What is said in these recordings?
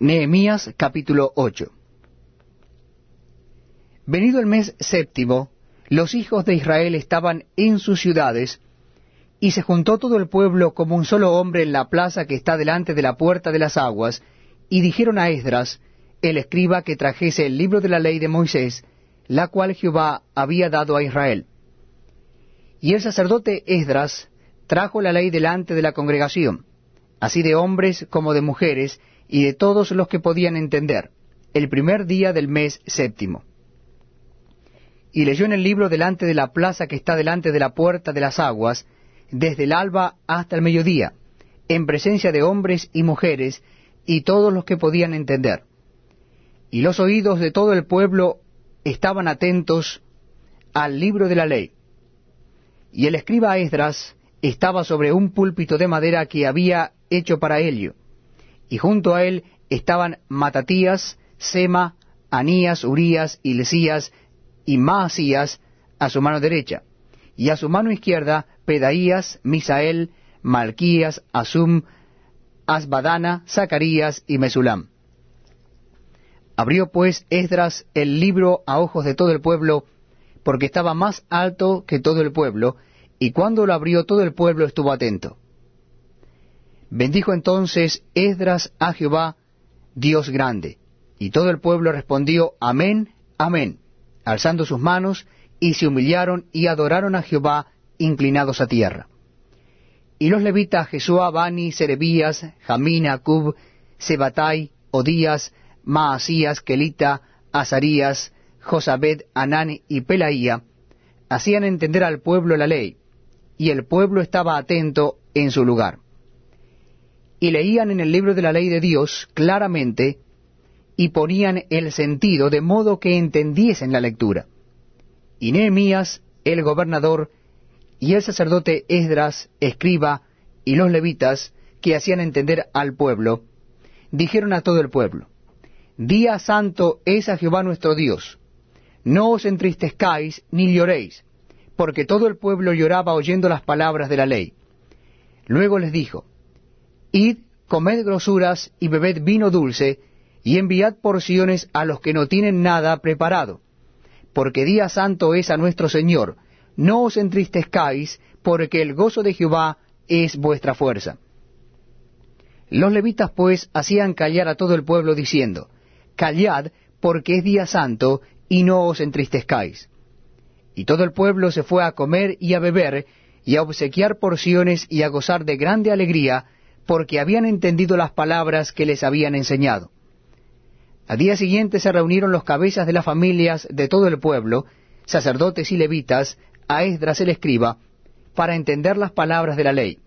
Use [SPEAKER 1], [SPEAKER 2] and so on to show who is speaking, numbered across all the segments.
[SPEAKER 1] Nehemías capítulo 8 Venido el mes séptimo, los hijos de Israel estaban en sus ciudades, y se juntó todo el pueblo como un solo hombre en la plaza que está delante de la puerta de las aguas, y dijeron a Esdras, el escriba, que trajese el libro de la ley de Moisés, la cual Jehová había dado a Israel. Y el sacerdote Esdras trajo la ley delante de la congregación, así de hombres como de mujeres, y de todos los que podían entender, el primer día del mes séptimo. Y leyó en el libro delante de la plaza que está delante de la puerta de las aguas, desde el alba hasta el mediodía, en presencia de hombres y mujeres, y todos los que podían entender. Y los oídos de todo el pueblo estaban atentos al libro de la ley. Y el escriba Esdras estaba sobre un púlpito de madera que había hecho para ello, y junto a él estaban Matatías, Sema, Anías, Urías, Ilesías y Maasías a su mano derecha, y a su mano izquierda Pedaías, Misael, Malquías, Asum, Asbadana, Zacarías y Mesulam. Abrió pues Esdras el libro a ojos de todo el pueblo, porque estaba más alto que todo el pueblo, y cuando lo abrió todo el pueblo estuvo atento. Bendijo entonces Esdras a Jehová, Dios grande, y todo el pueblo respondió, Amén, Amén, alzando sus manos, y se humillaron y adoraron a Jehová, inclinados a tierra. Y los levitas Jesúa, Bani, Serebías, Jamín, Acub, Sebatai, Odías, Maasías, Kelita, Azarías, Josabed, Anán y Pelaía, hacían entender al pueblo la ley, y el pueblo estaba atento en su lugar. Y leían en el libro de la ley de Dios claramente, y ponían el sentido de modo que entendiesen la lectura. Y Nehemías, el gobernador, y el sacerdote Esdras, escriba, y los levitas, que hacían entender al pueblo, dijeron a todo el pueblo, Día santo es a Jehová nuestro Dios, no os entristezcáis ni lloréis, porque todo el pueblo lloraba oyendo las palabras de la ley. Luego les dijo, Id, comed grosuras y bebed vino dulce, y enviad porciones a los que no tienen nada preparado, porque día santo es a nuestro Señor, no os entristezcáis, porque el gozo de Jehová es vuestra fuerza. Los levitas pues hacían callar a todo el pueblo diciendo, Callad, porque es día santo, y no os entristezcáis. Y todo el pueblo se fue a comer y a beber, y a obsequiar porciones y a gozar de grande alegría, porque habían entendido las palabras que les habían enseñado. Al día siguiente se reunieron los cabezas de las familias de todo el pueblo, sacerdotes y levitas, a Esdras el escriba, para entender las palabras de la ley.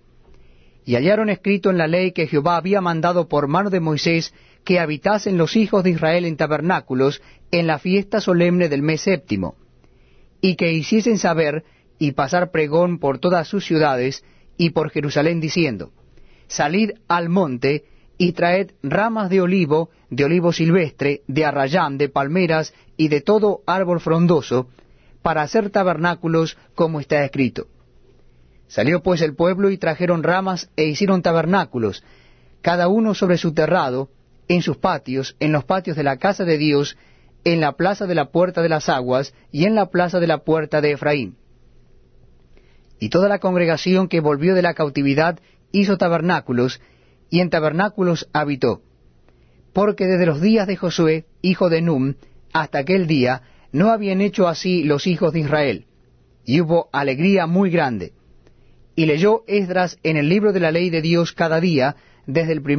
[SPEAKER 1] Y hallaron escrito en la ley que Jehová había mandado por mano de Moisés que habitasen los hijos de Israel en tabernáculos en la fiesta solemne del mes séptimo, y que hiciesen saber y pasar pregón por todas sus ciudades y por Jerusalén diciendo, Salid al monte y traed ramas de olivo, de olivo silvestre, de arrayán, de palmeras y de todo árbol frondoso, para hacer tabernáculos como está escrito. Salió pues el pueblo y trajeron ramas e hicieron tabernáculos, cada uno sobre su terrado, en sus patios, en los patios de la casa de Dios, en la plaza de la puerta de las aguas y en la plaza de la puerta de Efraín. Y toda la congregación que volvió de la cautividad hizo tabernáculos, y en tabernáculos habitó. Porque desde los días de Josué, hijo de Num, hasta aquel día, no habían hecho así los hijos de Israel, y hubo alegría muy grande. Y leyó Esdras en el libro de la ley de Dios cada día, desde el primer